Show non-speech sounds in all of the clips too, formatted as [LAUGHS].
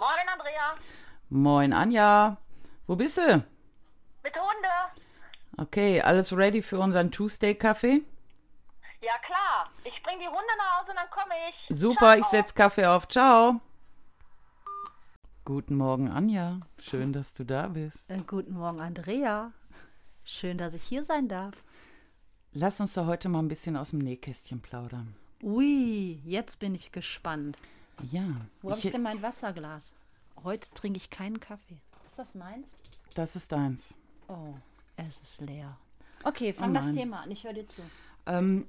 Moin, Andrea. Moin, Anja. Wo bist du? Mit Hunde. Okay, alles ready für unseren Tuesday-Kaffee? Ja, klar. Ich bring die Hunde nach Hause und dann komme ich. Super, ich Ciao. setz Kaffee auf. Ciao. Guten Morgen, Anja. Schön, dass du da bist. Äh, guten Morgen, Andrea. Schön, dass ich hier sein darf. Lass uns doch heute mal ein bisschen aus dem Nähkästchen plaudern. Ui, jetzt bin ich gespannt. Ja, Wo habe ich- denn mein Wasserglas? Heute trinke ich keinen Kaffee. Ist das meins? das ist deins. Oh, es ist leer. Okay, fang Oh das. Thema an. Ich höre dir zu. Ähm,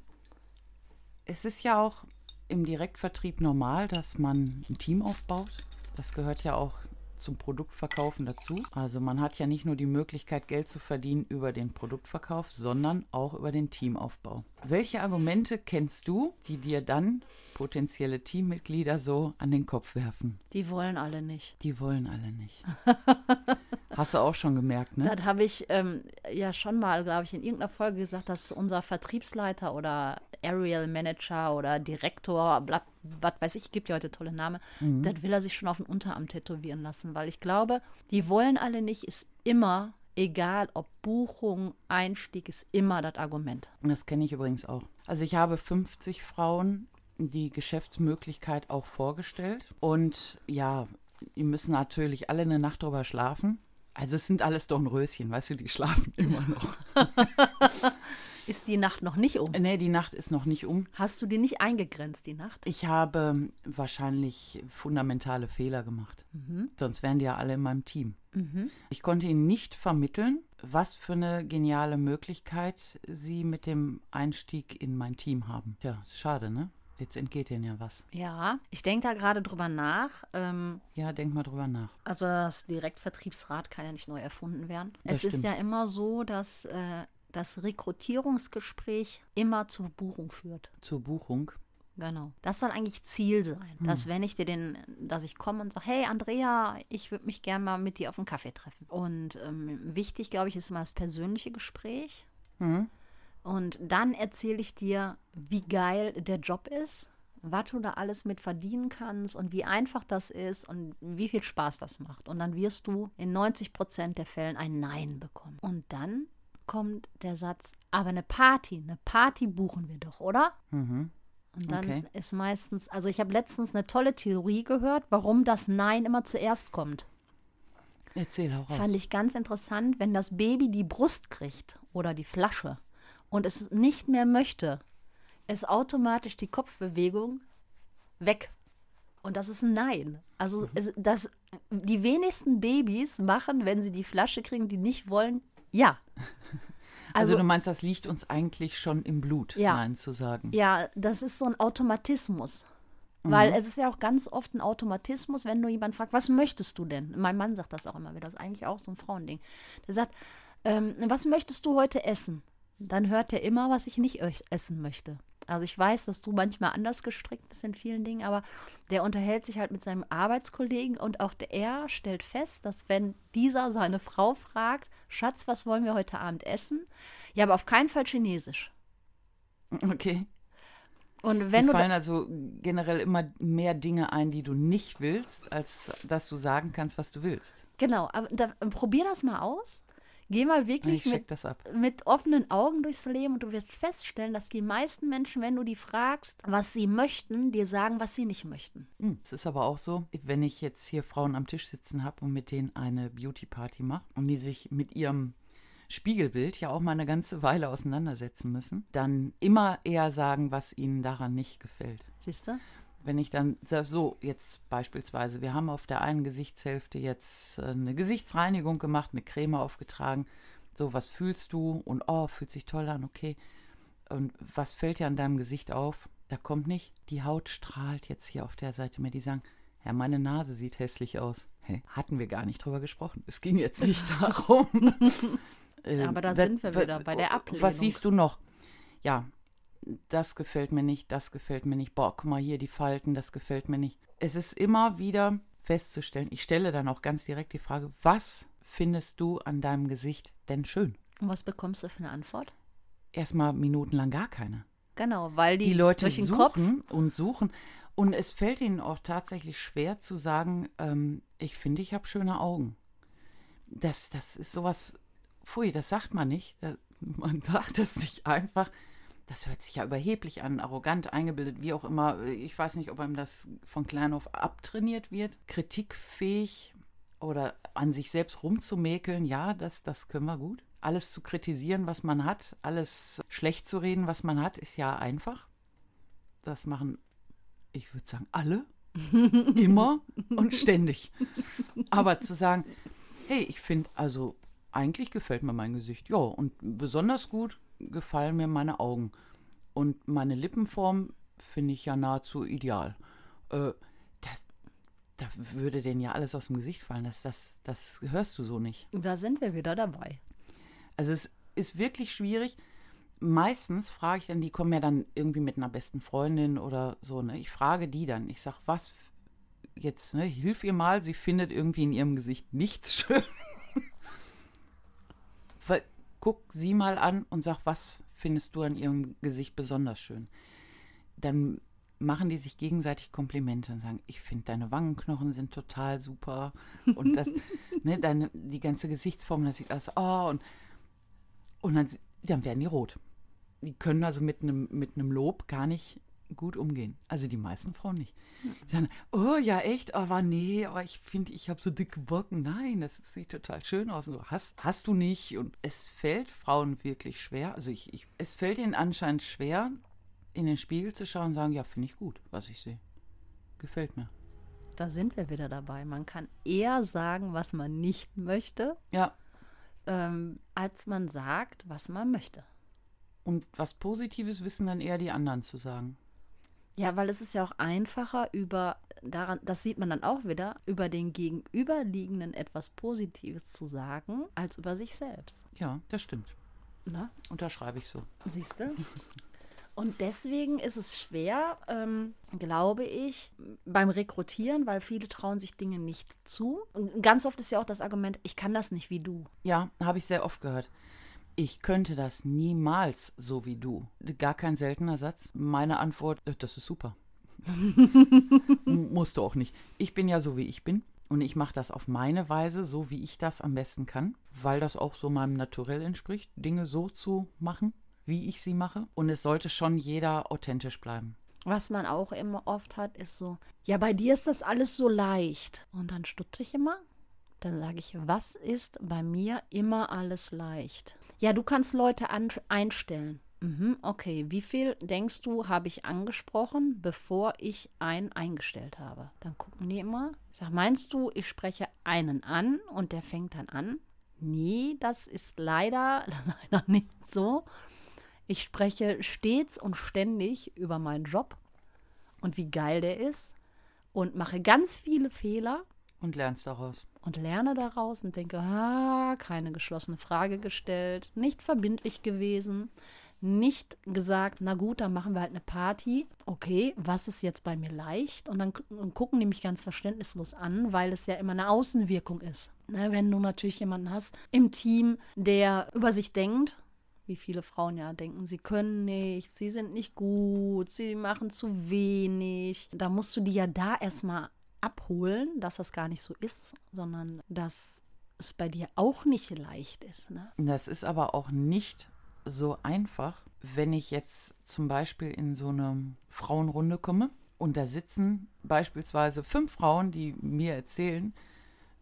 es ist ja auch im Direktvertrieb normal, dass man ein Team aufbaut. Das gehört ja auch zum Produktverkaufen dazu. Also man hat ja nicht nur die Möglichkeit, Geld zu verdienen über den Produktverkauf, sondern auch über den Teamaufbau. Welche Argumente kennst du, die dir dann potenzielle Teammitglieder so an den Kopf werfen? Die wollen alle nicht. Die wollen alle nicht. [LAUGHS] Hast du auch schon gemerkt, ne? Das habe ich ähm, ja schon mal, glaube ich, in irgendeiner Folge gesagt, dass unser Vertriebsleiter oder Aerial Manager oder Direktor, Blatt, was weiß ich, gibt ja heute tolle Namen, das will er sich schon auf den Unterarm tätowieren lassen, weil ich glaube, die wollen alle nicht, ist immer, egal ob Buchung, Einstieg, ist immer das Argument. Das kenne ich übrigens auch. Also ich habe 50 Frauen die Geschäftsmöglichkeit auch vorgestellt. Und ja, die müssen natürlich alle eine Nacht drüber schlafen. Also es sind alles Dornröschen, weißt du, die schlafen [LAUGHS] immer noch. [LAUGHS] Ist die Nacht noch nicht um? nee, die Nacht ist noch nicht um. Hast du die nicht eingegrenzt, die Nacht? Ich habe wahrscheinlich fundamentale Fehler gemacht. Sonst wären die ja alle in meinem Team. Ich konnte ihnen nicht vermitteln, was für eine geniale Möglichkeit sie mit dem Einstieg in mein Team haben. Tja, ist schade, ne? Jetzt entgeht ihnen ja was. Ja, ich denke da gerade drüber nach. Ähm, Ja, denk mal drüber nach. Also das Direktvertriebsrad kann ja nicht neu erfunden werden. Das es ist stimmt. ja immer so, dass äh, das Rekrutierungsgespräch immer zur Buchung führt. Zur Buchung. Genau. Das soll eigentlich Ziel sein, dass wenn ich dir den, dass ich komme und sage, hey Andrea, ich würde mich gerne mal mit dir auf einen Kaffee treffen. Und ähm, wichtig, glaube ich, ist immer das persönliche Gespräch. Und dann erzähle ich dir, wie geil der Job ist, was du da alles mit verdienen kannst und wie einfach das ist und wie viel Spaß das macht. Und dann wirst du in 90 Prozent der Fällen ein Nein bekommen. Und dann kommt der Satz, aber eine Party, eine Party buchen wir doch, oder? Und dann Okay. ist meistens, also ich habe letztens eine tolle Theorie gehört, warum das Nein immer zuerst kommt. Erzähl hau raus. Fand ich ganz interessant, wenn das Baby die Brust kriegt oder die Flasche und es nicht mehr möchte, ist automatisch die Kopfbewegung weg. Und das ist ein Nein. Also es, das, die wenigsten Babys machen, wenn sie die Flasche kriegen, die nicht wollen, ja. also, Also, du meinst, das liegt uns eigentlich schon im Blut, Ja. Nein zu sagen. ja, das ist so ein Automatismus. Mhm. Weil es ist ja auch ganz oft ein Automatismus, wenn du jemanden fragst, was möchtest du denn? Mein Mann sagt das auch immer wieder, das ist eigentlich auch so ein Frauending. Der sagt, ähm, was möchtest du heute essen? Dann hört er immer, was ich nicht essen möchte. Also ich weiß, dass du manchmal anders gestrickt bist in vielen Dingen, aber der unterhält sich halt mit seinem Arbeitskollegen und auch der, er stellt fest, dass wenn dieser seine Frau fragt, Schatz, was wollen wir heute Abend essen? Ja, aber auf keinen Fall Chinesisch. Okay. Und wenn du fallen also generell immer mehr Dinge ein, die du nicht willst, als dass du sagen kannst, was du willst. Genau, aber da, probier das mal aus. Geh mal Ich wirklich mit, mit offenen Augen durchs Leben und du wirst feststellen, dass die meisten Menschen, wenn du die fragst, was sie möchten, dir sagen, was sie nicht möchten. Hm, Es ist aber auch so, wenn ich jetzt hier Frauen am Tisch sitzen habe und mit denen eine Beauty-Party mache und die sich mit ihrem Spiegelbild ja auch mal eine ganze Weile auseinandersetzen müssen, dann immer eher sagen, was ihnen daran nicht gefällt. Siehst du? Wenn ich dann so jetzt beispielsweise, wir haben auf der einen Gesichtshälfte jetzt äh, eine Gesichtsreinigung gemacht, eine Creme aufgetragen. So, was fühlst du? Und oh, fühlt sich toll an, okay. Und was fällt dir an deinem Gesicht auf? Da kommt nicht, die Haut strahlt jetzt hier auf der Seite mehr. Die sagen, ja, meine Nase sieht hässlich aus. Hey, hatten wir gar nicht drüber gesprochen. Es ging jetzt nicht [LAUGHS] darum. [LAUGHS] Ähm, Aber da wa- sind wir wieder bei der Ablehnung. Was siehst du noch? Ja, das gefällt mir nicht, das gefällt mir nicht. Boah, guck mal hier die Falten, das gefällt mir nicht. Es ist immer wieder festzustellen, ich stelle dann auch ganz direkt die Frage, was findest du an deinem Gesicht denn schön? Und was bekommst du für eine Antwort? Erstmal minutenlang gar keine. Genau, weil die, Die Leute durch den Kopf suchen und suchen. Und es fällt ihnen auch tatsächlich schwer zu sagen, ähm, ich finde, ich habe schöne Augen. Das, das ist sowas, pfui, das sagt man nicht. Das, [LAUGHS] man sagt das nicht einfach. Das hört sich ja überheblich an, arrogant, eingebildet, wie auch immer. Ich weiß nicht, ob einem das von klein auf abtrainiert wird. Kritikfähig oder an sich selbst rumzumäkeln, ja, das, das können wir gut. Alles zu kritisieren, was man hat, alles schlecht zu reden, was man hat, ist ja einfach. Das machen, ich würde sagen, alle. [LAUGHS] Immer und ständig. Aber zu sagen, hey, ich finde, also eigentlich gefällt mir mein Gesicht. Ja, und besonders gut gefallen mir meine Augen. Und meine Lippenform finde ich ja nahezu ideal. Äh, das, da würde denen ja alles aus dem Gesicht fallen. Das, das, das hörst du so nicht. Da sind wir wieder dabei. Also es ist wirklich schwierig. Meistens frage ich dann, die kommen ja dann irgendwie mit einer besten Freundin oder so. Ne? Ich frage die dann. Ich sage, was jetzt, ne? hilf ihr mal. Sie findet irgendwie in ihrem Gesicht nichts [LAUGHS] schön. Guck sie mal an und sag, was findest du an ihrem Gesicht besonders schön? Dann machen die sich gegenseitig Komplimente und sagen, ich finde deine Wangenknochen sind total super und das, [LAUGHS] ne, deine, die ganze Gesichtsform, das sieht alles, oh, und, und dann, dann werden die rot. Die können also mit einem mit Lob gar nicht gut umgehen. Also die meisten Frauen nicht. Die sagen, oh ja, echt, aber nee, aber ich finde, ich habe so dicke Backen. Nein, das sieht total schön aus. Und so, hast, hast du nicht. Und es fällt Frauen wirklich schwer. Also ich, ich, es fällt ihnen anscheinend schwer, in den Spiegel zu schauen und sagen, ja, finde ich gut, was ich sehe. Gefällt mir. Da sind wir wieder dabei. Man kann eher sagen, was man nicht möchte, Ja. ähm, als man sagt, was man möchte. Und was Positives wissen dann eher die anderen zu sagen. Ja, weil es ist ja auch einfacher über daran, das sieht man dann auch wieder, über den Gegenüberliegenden etwas Positives zu sagen, als über sich selbst. Ja, das stimmt. Ne? Unterschreibe ich so. Siehst du? [LAUGHS] Und deswegen ist es schwer, ähm, glaube ich, beim Rekrutieren, weil viele trauen sich Dinge nicht zu. Und ganz oft ist ja auch das Argument, ich kann das nicht wie du. Ja, habe ich sehr oft gehört. Ich könnte das niemals so wie du. Gar kein seltener Satz. Meine Antwort, äh, das ist super. Musst du auch nicht. Ich bin ja so, wie ich bin. Und ich mache das auf meine Weise, so wie ich das am besten kann, weil das auch so meinem Naturell entspricht, Dinge so zu machen, wie ich sie mache. Und es sollte schon jeder authentisch bleiben. Was man auch immer oft hat, ist so, ja, bei dir ist das alles so leicht. Und dann stutze ich immer. Dann sage ich, was ist bei mir immer alles leicht? Ja, du kannst Leute einstellen. Mhm, okay, wie viel denkst du, habe ich angesprochen, bevor ich einen eingestellt habe? Dann gucken die immer. Ich sage, meinst du, ich spreche einen an und der fängt dann an? Nee, das ist leider, [LAUGHS] leider nicht so. Ich spreche stets und ständig über meinen Job und wie geil der ist und mache ganz viele Fehler Und lernst daraus. Und lerne daraus und denke, ah, keine geschlossene Frage gestellt, nicht verbindlich gewesen, nicht gesagt, na gut, dann machen wir halt eine Party. Okay, was ist jetzt bei mir leicht? Und dann und gucken die mich ganz verständnislos an, weil es ja immer eine Außenwirkung ist. Ne, wenn du natürlich jemanden hast im Team, der über sich denkt, wie viele Frauen ja denken, sie können nicht, sie sind nicht gut, sie machen zu wenig. Da musst du die ja da erstmal abholen, dass das gar nicht so ist, sondern dass es bei dir auch nicht leicht ist. Ne? Das ist aber auch nicht so einfach, wenn ich jetzt zum Beispiel in so eine Frauenrunde komme und da sitzen beispielsweise fünf Frauen, die mir erzählen,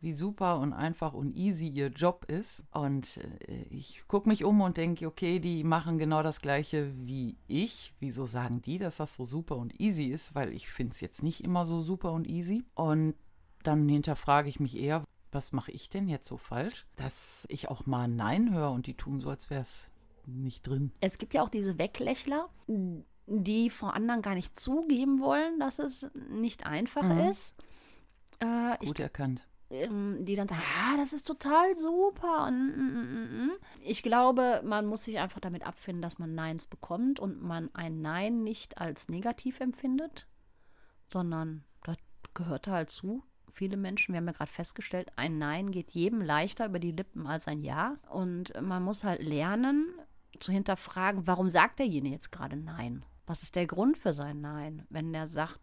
wie super und einfach und easy ihr Job ist. Und äh, ich gucke mich um und denke, okay, die machen genau das gleiche wie ich. Wieso sagen die, dass das so super und easy ist? Weil ich finde es jetzt nicht immer so super und easy. Und dann hinterfrage ich mich eher, was mache ich denn jetzt so falsch, dass ich auch mal ein Nein höre und die tun so, als wäre es nicht drin. Es gibt ja auch diese Weglächler, die vor anderen gar nicht zugeben wollen, dass es nicht einfach ist. Äh, ich Gut erkannt. Ähm, die dann sagen, ah, das ist total super. Mm, mm, mm. Ich glaube, man muss sich einfach damit abfinden, dass man Neins bekommt und man ein Nein nicht als negativ empfindet, sondern das gehört halt zu. Viele Menschen, wir haben ja gerade festgestellt, ein Nein geht jedem leichter über die Lippen als ein Ja. Und man muss halt lernen zu hinterfragen, warum sagt derjenige jetzt gerade Nein? Was ist der Grund für sein Nein? Wenn der sagt,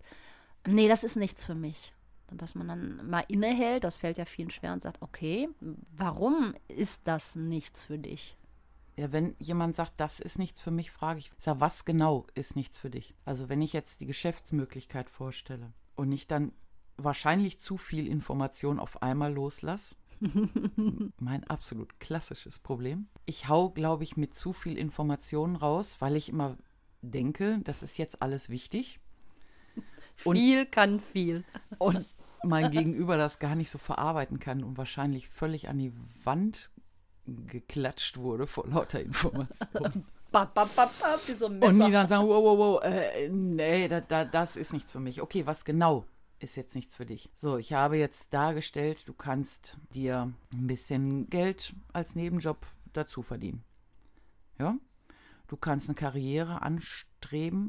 Nee, das ist nichts für mich. Dass man dann mal innehält, das fällt ja vielen schwer und sagt, okay, warum ist das nichts für dich? Ja, wenn jemand sagt, das ist nichts für mich, frage ich, sag, was genau ist nichts für dich? Also wenn ich jetzt die Geschäftsmöglichkeit vorstelle und ich dann wahrscheinlich zu viel Information auf einmal loslasse, [LAUGHS] mein absolut klassisches Problem. Ich hau, glaube ich, mit zu viel Informationen raus, weil ich immer denke, das ist jetzt alles wichtig. Und, viel kann viel. Und mein Gegenüber das gar nicht so verarbeiten kann und wahrscheinlich völlig an die Wand geklatscht wurde vor lauter Informationen. [LAUGHS] Wie so ein Und die dann sagen, wow, wow, wow, äh, nee, da, da, das ist nichts für mich. Okay, was genau ist jetzt nichts für dich? So, ich habe jetzt dargestellt, du kannst dir ein bisschen Geld als Nebenjob dazu verdienen. Ja? Du kannst eine Karriere anstreben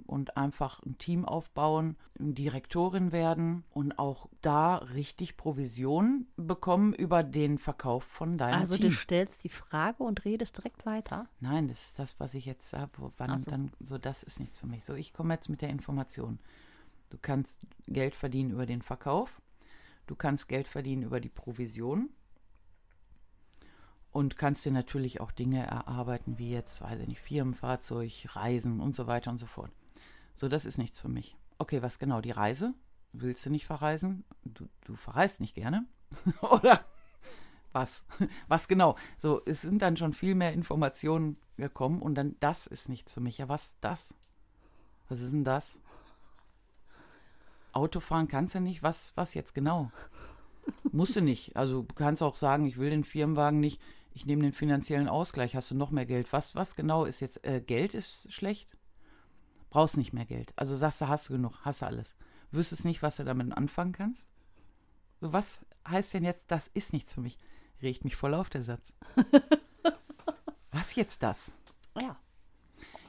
und einfach ein Team aufbauen, Direktorin werden und auch da richtig Provision bekommen über den Verkauf von deinem also Team. Also du stellst die Frage und redest direkt weiter? Nein, das ist das, was ich jetzt. Wann so. dann so, das ist nichts für mich. So, ich komme jetzt mit der Information. Du kannst Geld verdienen über den Verkauf. Du kannst Geld verdienen über die Provision und kannst dir natürlich auch Dinge erarbeiten, wie jetzt, weiß ich nicht, Firmenfahrzeug, Reisen und so weiter und so fort. So, das ist nichts für mich. Okay, was genau? Die Reise? Willst du nicht verreisen? Du, du verreist nicht gerne? [LAUGHS] Oder was? Was genau? So, es sind dann schon viel mehr Informationen gekommen und dann, das ist nichts für mich. Ja, was das? Was ist denn das? Autofahren kannst du nicht? Was, was jetzt genau? Musst du nicht. Also du kannst auch sagen, ich will den Firmenwagen nicht ich nehme den finanziellen Ausgleich, hast du noch mehr Geld. Was, was genau ist jetzt? Äh, Geld ist schlecht? Brauchst nicht mehr Geld. Also sagst du, hast du genug, hast du alles. Wüsstest nicht, was du damit anfangen kannst? Was heißt denn jetzt, das ist nichts für mich? Regt mich voll auf der Satz. [LAUGHS] was jetzt das? Ja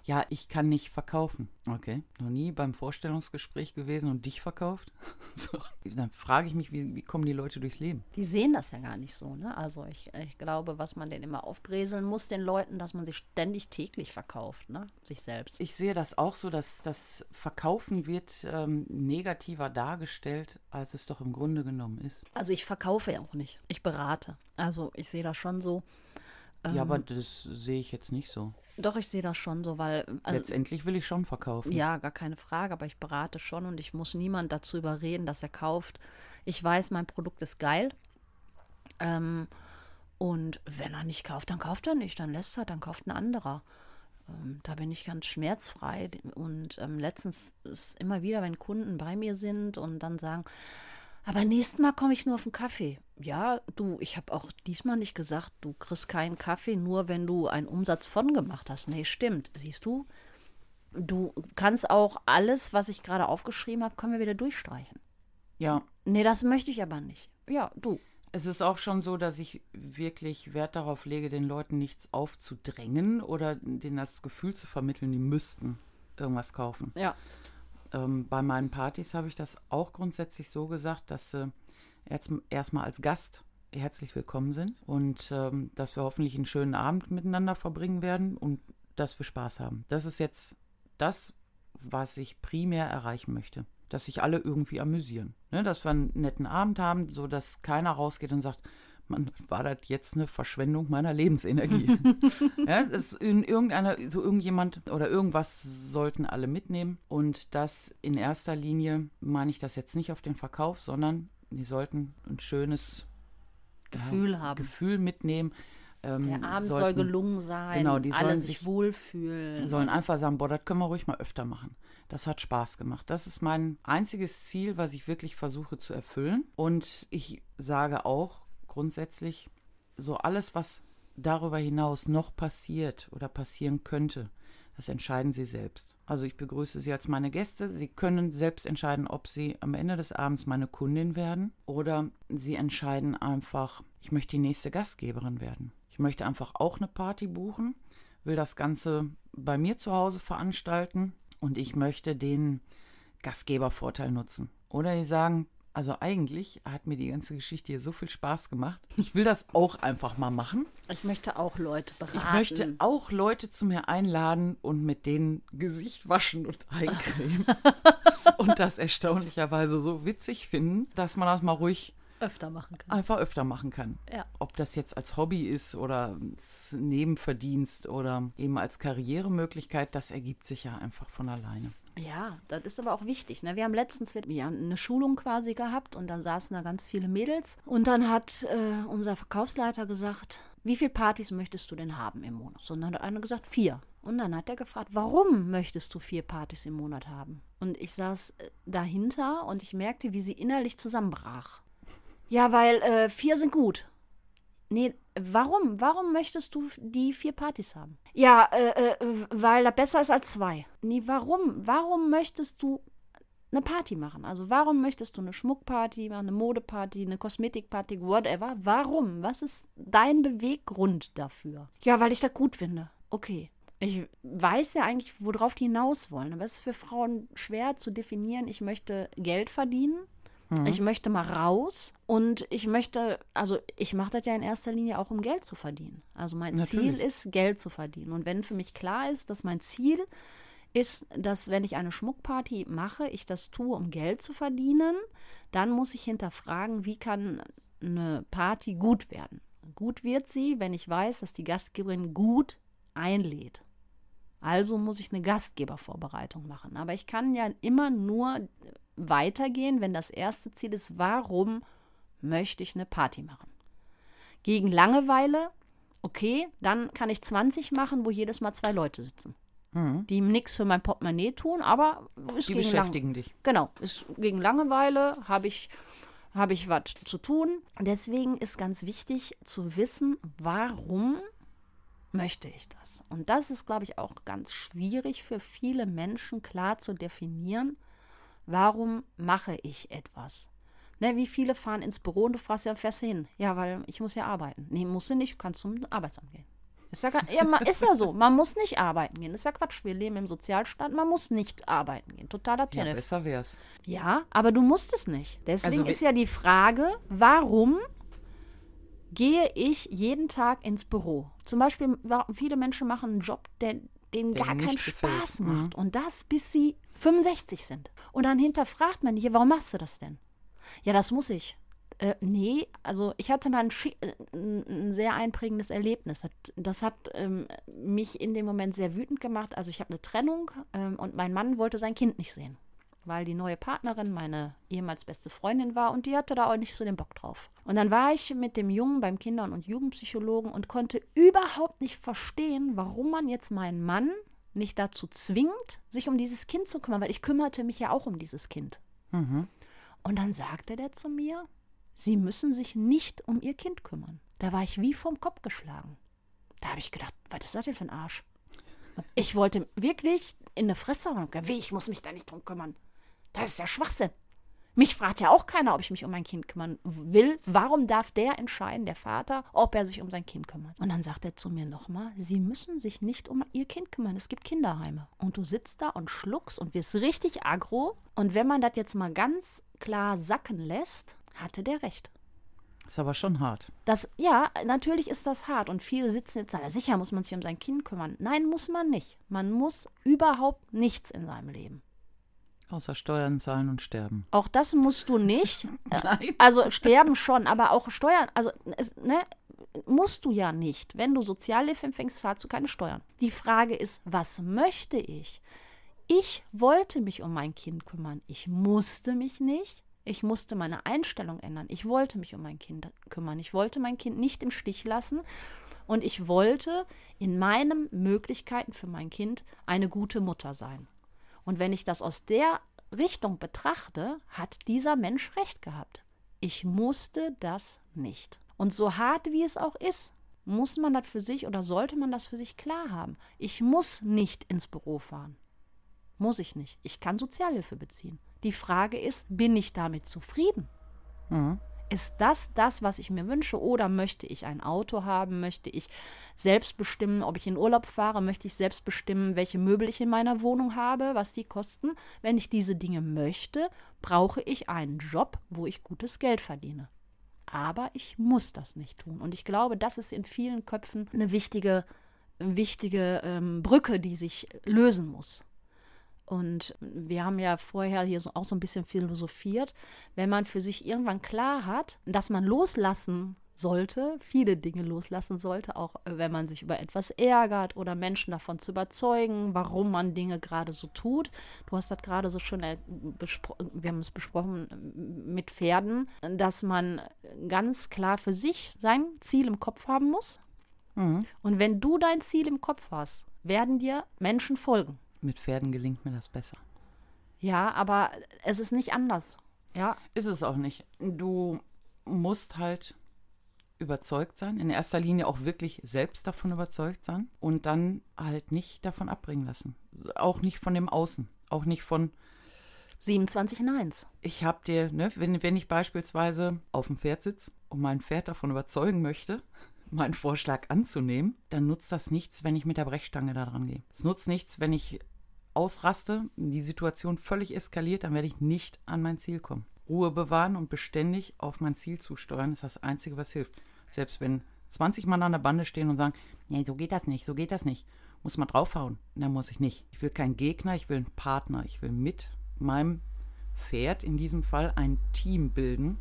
ja, ich kann nicht verkaufen. Okay, noch nie beim Vorstellungsgespräch gewesen und dich verkauft. [LAUGHS] so. Dann frage ich mich, wie, wie, kommen die Leute durchs Leben? Die sehen das ja gar nicht so. Ne? Also ich, ich glaube, was man denn immer aufbreseln muss, den Leuten, dass man sich ständig täglich verkauft, ne? sich selbst. Ich sehe das auch so, dass das Verkaufen wird ähm, negativer dargestellt, als es doch im Grunde genommen ist. Also ich verkaufe ja auch nicht. Ich berate. Also ich sehe das schon so. Ähm, ja, aber das sehe ich jetzt nicht so. Doch, ich sehe das schon so, weil. Also, Letztendlich will ich schon verkaufen. Ja, gar keine Frage, aber ich berate schon und ich muss niemand dazu überreden, dass er kauft. Ich weiß, mein Produkt ist geil. Ähm, und wenn er nicht kauft, dann kauft er nicht, dann lässt er, dann kauft ein anderer. Ähm, da bin ich ganz schmerzfrei. Und ähm, letztens ist immer wieder, wenn Kunden bei mir sind und dann sagen, aber nächstes Mal komme ich nur auf einen Kaffee. Ja, du, ich habe auch diesmal nicht gesagt, du kriegst keinen Kaffee, nur wenn du einen Umsatz von gemacht hast. Nee, stimmt. Siehst du, du kannst auch alles, was ich gerade aufgeschrieben habe, können wir wieder durchstreichen. Ja. Nee, das möchte ich aber nicht. Ja, du. Es ist auch schon so, dass ich wirklich Wert darauf lege, den Leuten nichts aufzudrängen oder denen das Gefühl zu vermitteln, die müssten irgendwas kaufen. Ja. Ähm, bei meinen Partys habe ich das auch grundsätzlich so gesagt, dass sie erst, erstmal als Gast herzlich willkommen sind und ähm, dass wir hoffentlich einen schönen Abend miteinander verbringen werden und dass wir Spaß haben. Das ist jetzt das, was ich primär erreichen möchte. Dass sich alle irgendwie amüsieren. Ne? Dass wir einen netten Abend haben, so dass keiner rausgeht und sagt, man, war das jetzt eine Verschwendung meiner Lebensenergie? [LAUGHS] ja, das in irgendeiner, so irgendjemand oder irgendwas sollten alle mitnehmen. Und das in erster Linie meine ich das jetzt nicht auf den Verkauf, sondern die sollten ein schönes Gefühl ja, haben. Gefühl mitnehmen. Ähm, Der Abend sollten, soll gelungen sein. Genau, die alle sollen sich wohlfühlen. Sollen einfach sagen, boah, das können wir ruhig mal öfter machen. Das hat Spaß gemacht. Das ist mein einziges Ziel, was ich wirklich versuche zu erfüllen. Und ich sage auch, grundsätzlich so alles, was darüber hinaus noch passiert oder passieren könnte, das entscheiden Sie selbst. Also ich begrüße Sie als meine Gäste. Sie können selbst entscheiden, ob Sie am Ende des Abends meine Kundin werden oder Sie entscheiden einfach, ich möchte die nächste Gastgeberin werden. Ich möchte einfach auch eine Party buchen, will das Ganze bei mir zu Hause veranstalten und ich möchte den Gastgebervorteil nutzen. Oder Sie sagen, also eigentlich hat mir die ganze Geschichte hier so viel Spaß gemacht. Ich will das auch einfach mal machen. Ich möchte auch Leute beraten. Ich möchte auch Leute zu mir einladen und mit denen Gesicht waschen und [LAUGHS] eincremen. und das erstaunlicherweise so witzig finden, dass man das mal ruhig Öfter machen kann. einfach öfter machen kann. Ja. Ob das jetzt als Hobby ist oder als Nebenverdienst oder eben als Karrieremöglichkeit, das ergibt sich ja einfach von alleine. Ja, das ist aber auch wichtig. Ne? Wir haben letztens haben eine Schulung quasi gehabt und dann saßen da ganz viele Mädels. Und dann hat äh, unser Verkaufsleiter gesagt, wie viele Partys möchtest du denn haben im Monat? Und dann hat einer gesagt, vier. Und dann hat er gefragt, warum möchtest du vier Partys im Monat haben? Und ich saß äh, dahinter und ich merkte, wie sie innerlich zusammenbrach. Ja, weil äh, vier sind gut. Nee, warum? Warum möchtest du die vier Partys haben? Ja, äh, äh, weil das besser ist als zwei. Nee, warum? Warum möchtest du eine Party machen? Also warum möchtest du eine Schmuckparty machen, eine Modeparty, eine Kosmetikparty, whatever? Warum? Was ist dein Beweggrund dafür? Ja, weil ich das gut finde. Okay. Ich weiß ja eigentlich, worauf die hinaus wollen. Aber es ist für Frauen schwer zu definieren. Ich möchte Geld verdienen ich möchte mal raus und ich möchte, also ich mache das ja in erster Linie auch, um Geld zu verdienen. Also mein Natürlich. Ziel ist, Geld zu verdienen. Und wenn für mich klar ist, dass mein Ziel ist, dass wenn ich eine Schmuckparty mache, ich das tue, um Geld zu verdienen, dann muss ich hinterfragen, wie kann eine Party gut werden. Gut wird sie, wenn ich weiß, dass die Gastgeberin gut einlädt. Also muss ich eine Gastgebervorbereitung machen. Aber ich kann ja immer nur weitergehen, wenn das erste Ziel ist, warum möchte ich eine Party machen? Gegen Langeweile, okay, dann kann ich 20 machen, wo jedes Mal zwei Leute sitzen. Die nichts für mein Portemonnaie tun, aber ist Die gegen Lang beschäftigen dich. Genau, ist gegen Langeweile habe ich, habe ich was zu tun. Deswegen ist ganz wichtig zu wissen, warum möchte ich das? Und das ist, glaube ich, auch ganz schwierig für viele Menschen klar zu definieren. Warum mache ich etwas? Ne, wie viele fahren ins Büro und du fragst ja, fährst du hin? Ja, weil ich muss ja arbeiten. Nee, musst du nicht, du kannst zum Arbeitsamt gehen. Ist ja, gar- ja, ist ja so. Man muss nicht arbeiten gehen. Ist ja Quatsch. Wir leben im Sozialstaat. Man muss nicht arbeiten gehen. Totaler Ja, Tennis. besser wär's. Ja, aber du musst es nicht. Deswegen Also, ist ja die Frage, warum gehe ich jeden Tag ins Büro? Zum Beispiel, viele Menschen machen einen Job, der denen gar keinen. Spaß Mhm. macht. Und das, bis sie 65 sind. Und dann hinterfragt man die, warum machst du das denn? Ja, das muss ich. Äh, nee, also ich hatte mal äh, ein, ein sehr einprägendes Erlebnis. Das, das hat ähm, mich in dem Moment sehr wütend gemacht. Also ich habe eine Trennung ähm, und mein Mann wollte sein Kind nicht sehen, weil die neue Partnerin meine ehemals beste Freundin war und die hatte da auch nicht so den Bock drauf. Und dann war ich mit dem Jungen beim Kindern- und Jugendpsychologen und konnte überhaupt nicht verstehen, warum man jetzt meinen Mann nicht dazu zwingt, sich um dieses Kind zu kümmern, weil ich kümmerte mich ja auch um dieses Kind. Und dann sagte der zu mir, Sie müssen sich nicht um Ihr Kind kümmern. Da war ich wie vom Kopf geschlagen. Da habe ich gedacht, was ist das denn für ein Arsch? Ich wollte wirklich in eine Fresse hauen. Wie, ich muss mich da nicht drum kümmern. Das ist ja Schwachsinn. Mich fragt ja auch keiner, ob ich mich um mein Kind kümmern will. Warum darf der entscheiden, der Vater, ob er sich um sein Kind kümmert? Und dann sagt er zu mir nochmal, Sie müssen sich nicht um Ihr Kind kümmern. Es gibt Kinderheime. Und du sitzt da und schluckst und wirst richtig aggro. Und wenn man das jetzt mal ganz klar sacken lässt, hatte der recht. Ist aber schon hart. Das, ja, natürlich ist das hart und viele sitzen jetzt, na sicher muss man sich um sein Kind kümmern. Nein, muss man nicht. Man muss überhaupt nichts in seinem Leben. Außer Steuern zahlen und sterben. Auch das musst du nicht. [LAUGHS] Nein. Also sterben schon, aber auch Steuern, also es, ne, musst du ja nicht. Wenn du Sozialhilfe empfängst, zahlst du keine Steuern. Die Frage ist, was möchte ich? Ich wollte mich um mein Kind kümmern. Ich musste mich nicht. Ich musste meine Einstellung ändern. Ich wollte mich um mein Kind kümmern. Ich wollte mein Kind nicht im Stich lassen. Und ich wollte in meinen Möglichkeiten für mein Kind eine gute Mutter sein. Und wenn ich das aus der Richtung betrachte, hat dieser Mensch recht gehabt. Ich musste das nicht. Und so hart wie es auch ist, muss man das für sich oder sollte man das für sich klar haben. Ich muss nicht ins Büro fahren. Muss ich nicht. Ich kann Sozialhilfe beziehen. Die Frage ist, bin ich damit zufrieden? Ist das das, was ich mir wünsche? Oder möchte ich ein Auto haben? Möchte ich selbst bestimmen, ob ich in Urlaub fahre? Möchte ich selbst bestimmen, welche Möbel ich in meiner Wohnung habe, was die kosten? Wenn ich diese Dinge möchte, brauche ich einen Job, wo ich gutes Geld verdiene. Aber ich muss das nicht tun. Und ich glaube, das ist in vielen Köpfen eine wichtige, wichtige ähm, Brücke, die sich lösen muss. Und wir haben ja vorher hier so, auch so ein bisschen philosophiert, wenn man für sich irgendwann klar hat, dass man loslassen sollte, viele Dinge loslassen sollte, auch äh, wenn man sich über etwas ärgert oder Menschen davon zu überzeugen, warum man Dinge gerade so tut. Du hast das gerade so schön, wir haben es besprochen mit Pferden, dass man ganz klar für sich sein Ziel im Kopf haben muss. Mhm. Und wenn du dein Ziel im Kopf hast, werden dir Menschen folgen. Mit Pferden gelingt mir das besser. Ja, aber es ist nicht anders. Ja. Ist es auch nicht. Du musst halt überzeugt sein, in erster Linie auch wirklich selbst davon überzeugt sein und dann halt nicht davon abbringen lassen. Auch nicht von dem Außen, auch nicht von 27 Neins. Ich habe dir, ne, wenn, wenn ich beispielsweise auf dem Pferd sitze und mein Pferd davon überzeugen möchte, [LAUGHS] meinen Vorschlag anzunehmen, dann nutzt das nichts, wenn ich mit der Brechstange da dran gehe. Es nutzt nichts, wenn ich ausraste, die Situation völlig eskaliert, dann werde ich nicht an mein Ziel kommen. Ruhe bewahren und beständig auf mein Ziel zusteuern ist das Einzige, was hilft. Selbst wenn 20 Mann an der Bande stehen und sagen, nee, so geht das nicht, so geht das nicht, muss man draufhauen. Dann muss ich nicht. Ich will keinen Gegner, ich will einen Partner. Ich will mit meinem Pferd in diesem Fall ein Team bilden.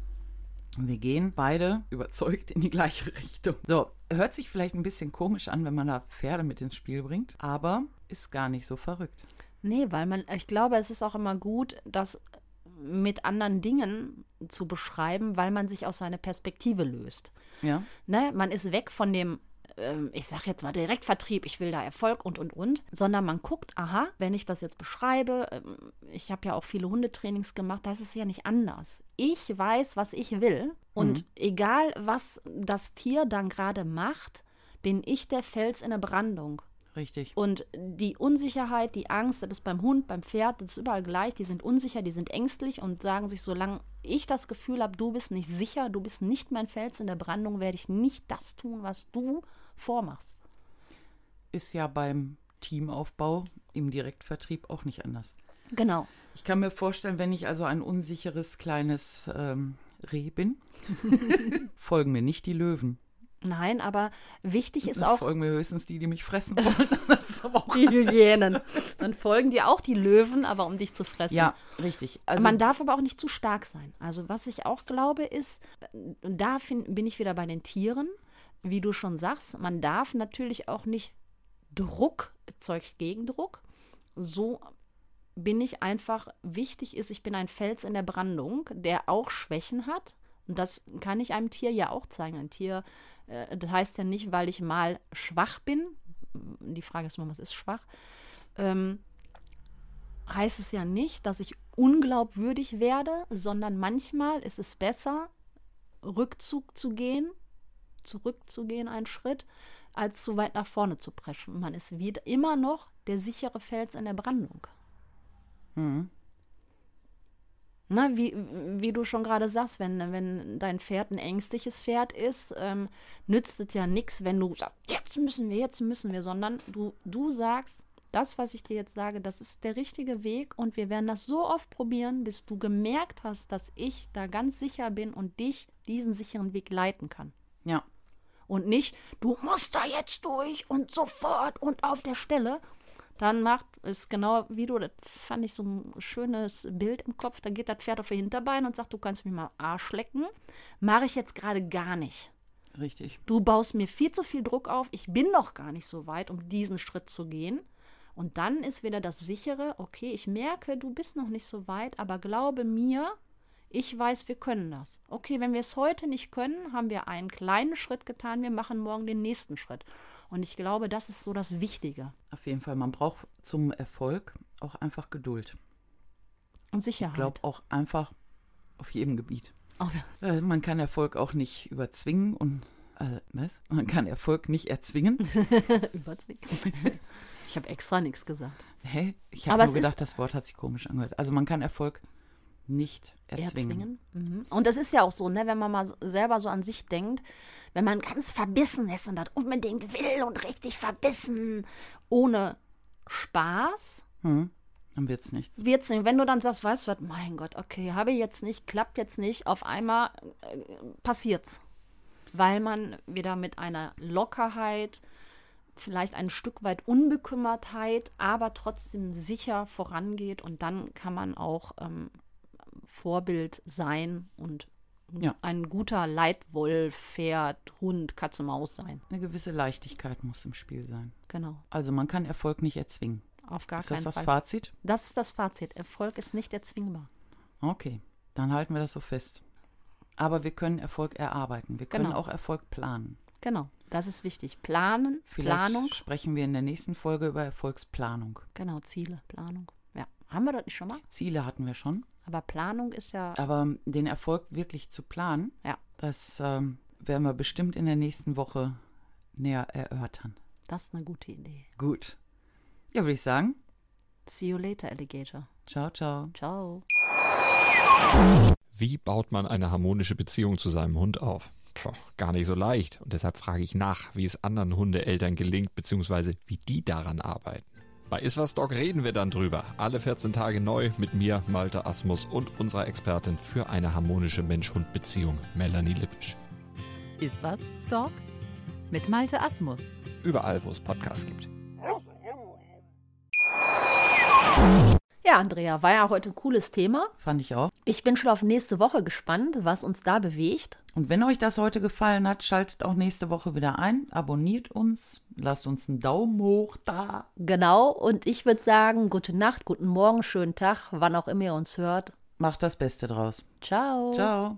Und wir gehen beide überzeugt in die gleiche [LAUGHS] Richtung. So, hört sich vielleicht ein bisschen komisch an, wenn man da Pferde mit ins Spiel bringt, aber ist gar nicht so verrückt. Nee, weil man, ich glaube, es ist auch immer gut, das mit anderen Dingen zu beschreiben, weil man sich aus seiner Perspektive löst. Ja. Ne? Man ist weg von dem ähm, ich sage jetzt mal Direktvertrieb, ich will da Erfolg und, und, und, sondern man guckt, aha, wenn ich das jetzt beschreibe, ähm, ich habe ja auch viele Hundetrainings gemacht, da ist es ja nicht anders. Ich weiß, was ich will und mhm. egal, was das Tier dann gerade macht, bin ich der Fels in der Brandung. Richtig. Und die Unsicherheit, die Angst, das ist beim Hund, beim Pferd, das ist überall gleich. Die sind unsicher, die sind ängstlich und sagen sich, solange ich das Gefühl habe, du bist nicht sicher, du bist nicht mein Fels in der Brandung, werde ich nicht das tun, was du vormachst. Ist ja beim Teamaufbau im Direktvertrieb auch nicht anders. Genau. Ich kann mir vorstellen, wenn ich also ein unsicheres kleines ähm, Reh bin, [LAUGHS] folgen mir nicht die Löwen. Nein, aber wichtig ist auch. Folgen mir höchstens die, die mich fressen wollen. [LAUGHS] [LAUGHS] die Hyänen. Dann folgen dir auch die Löwen, aber um dich zu fressen. Ja, richtig. Also, Man darf aber auch nicht zu stark sein. Also, was ich auch glaube, ist, und da find, bin ich wieder bei den Tieren, wie du schon sagst, man darf natürlich auch nicht Druck erzeugt Gegendruck. So bin ich einfach, wichtig ist, ich bin ein Fels in der Brandung, der auch Schwächen hat. Und das kann ich einem Tier ja auch zeigen. Ein Tier das heißt ja nicht, weil ich mal schwach bin, die Frage ist nur, was ist schwach, ähm, heißt es ja nicht, dass ich unglaubwürdig werde, sondern manchmal ist es besser, Rückzug zu gehen, zurückzugehen einen Schritt, als zu weit nach vorne zu preschen. Man ist wieder immer noch der sichere Fels in der Brandung. Mhm. Na, wie, wie du schon gerade sagst, wenn, wenn dein Pferd ein ängstliches Pferd ist, ähm, nützt es ja nichts, wenn du sagst, jetzt müssen wir, jetzt müssen wir, sondern du, du sagst, das, was ich dir jetzt sage, das ist der richtige Weg und wir werden das so oft probieren, bis du gemerkt hast, dass ich da ganz sicher bin und dich diesen sicheren Weg leiten kann. Ja. Und nicht, du musst da jetzt durch und sofort und auf der Stelle dann macht es genau wie du, das fand ich so ein schönes Bild im Kopf, dann geht das Pferd auf ihr Hinterbein und sagt, du kannst mich mal Arsch lecken. Mache ich jetzt gerade gar nicht. Richtig. Du baust mir viel zu viel Druck auf, ich bin noch gar nicht so weit, um diesen Schritt zu gehen. Und dann ist wieder das sichere, okay, ich merke, du bist noch nicht so weit, aber glaube mir, ich weiß, wir können das. Okay, wenn wir es heute nicht können, haben wir einen kleinen Schritt getan, wir machen morgen den nächsten Schritt. Und ich glaube, das ist so das Wichtige. Auf jeden Fall, man braucht zum Erfolg auch einfach Geduld. Und Sicherheit. Ich glaube auch einfach auf jedem Gebiet. Ja. äh, man kann Erfolg auch nicht überzwingen und äh, was? Man kann Erfolg nicht erzwingen. [LAUGHS] Überzwingen. [LAUGHS] Ich habe extra nichts gesagt. Hä? Ich habe nur gedacht, das Wort hat sich komisch angehört. Also man kann Erfolg nicht erzwingen. erzwingen. Mhm. Und das ist ja auch so, ne, wenn man mal selber so an sich denkt, wenn man ganz verbissen ist und das unbedingt will und richtig verbissen, ohne Spaß, mhm. dann wird's nichts. Wird's nicht. Wenn du dann sagst, weißt du was, mein Gott, okay, habe ich jetzt nicht, klappt jetzt nicht, auf einmal äh, passiert's. Weil man wieder mit einer Lockerheit vielleicht ein Stück weit Unbekümmertheit, aber trotzdem sicher vorangeht und dann kann man auch ähm, Vorbild sein und Ja. ein guter Leitwolf, Pferd, Hund, Katze, Maus sein. Eine gewisse Leichtigkeit muss im Spiel sein. Genau, Also man kann Erfolg nicht erzwingen. auf gar Ist das keinen das Fall. Fazit? Das ist das Fazit. Erfolg ist nicht erzwingbar. Okay, dann halten wir das so fest. Aber wir können Erfolg erarbeiten. Wir können Genau. auch Erfolg planen. Genau, das ist wichtig. Planen, Vielleicht Planung. sprechen wir in der nächsten Folge über Erfolgsplanung. Genau, Ziele, Planung. Haben wir das nicht schon mal? Ziele hatten wir schon. Aber Planung ist ja, Aber den Erfolg wirklich zu planen, ja, das ähm, werden wir bestimmt in der nächsten Woche näher erörtern. das ist eine gute Idee. Gut. Ja, würde ich sagen. See you later, Alligator. Ciao, ciao. Ciao. Wie baut man eine harmonische Beziehung zu seinem Hund auf? Puh, gar nicht so leicht. Und deshalb frage ich nach, wie es anderen Hundeeltern gelingt, beziehungsweise wie die daran arbeiten. Bei Iswas Dog reden wir dann drüber. Alle 14 Tage neu mit mir, Malte Asmus und unserer Expertin für eine harmonische Mensch-Hund-Beziehung, Melanie Lippisch. Ist was, Dog? Mit Malte Asmus. Überall, wo es Podcasts gibt. Ja, Andrea, war ja heute ein cooles Thema. Fand ich auch. Ich bin schon auf nächste Woche gespannt, was uns da bewegt. Und wenn euch das heute gefallen hat, schaltet auch nächste Woche wieder ein, abonniert uns, lasst uns einen Daumen hoch da. Genau, und ich würde sagen, gute Nacht, guten Morgen, schönen Tag, wann auch immer ihr uns hört. Macht das Beste draus. Ciao. Ciao.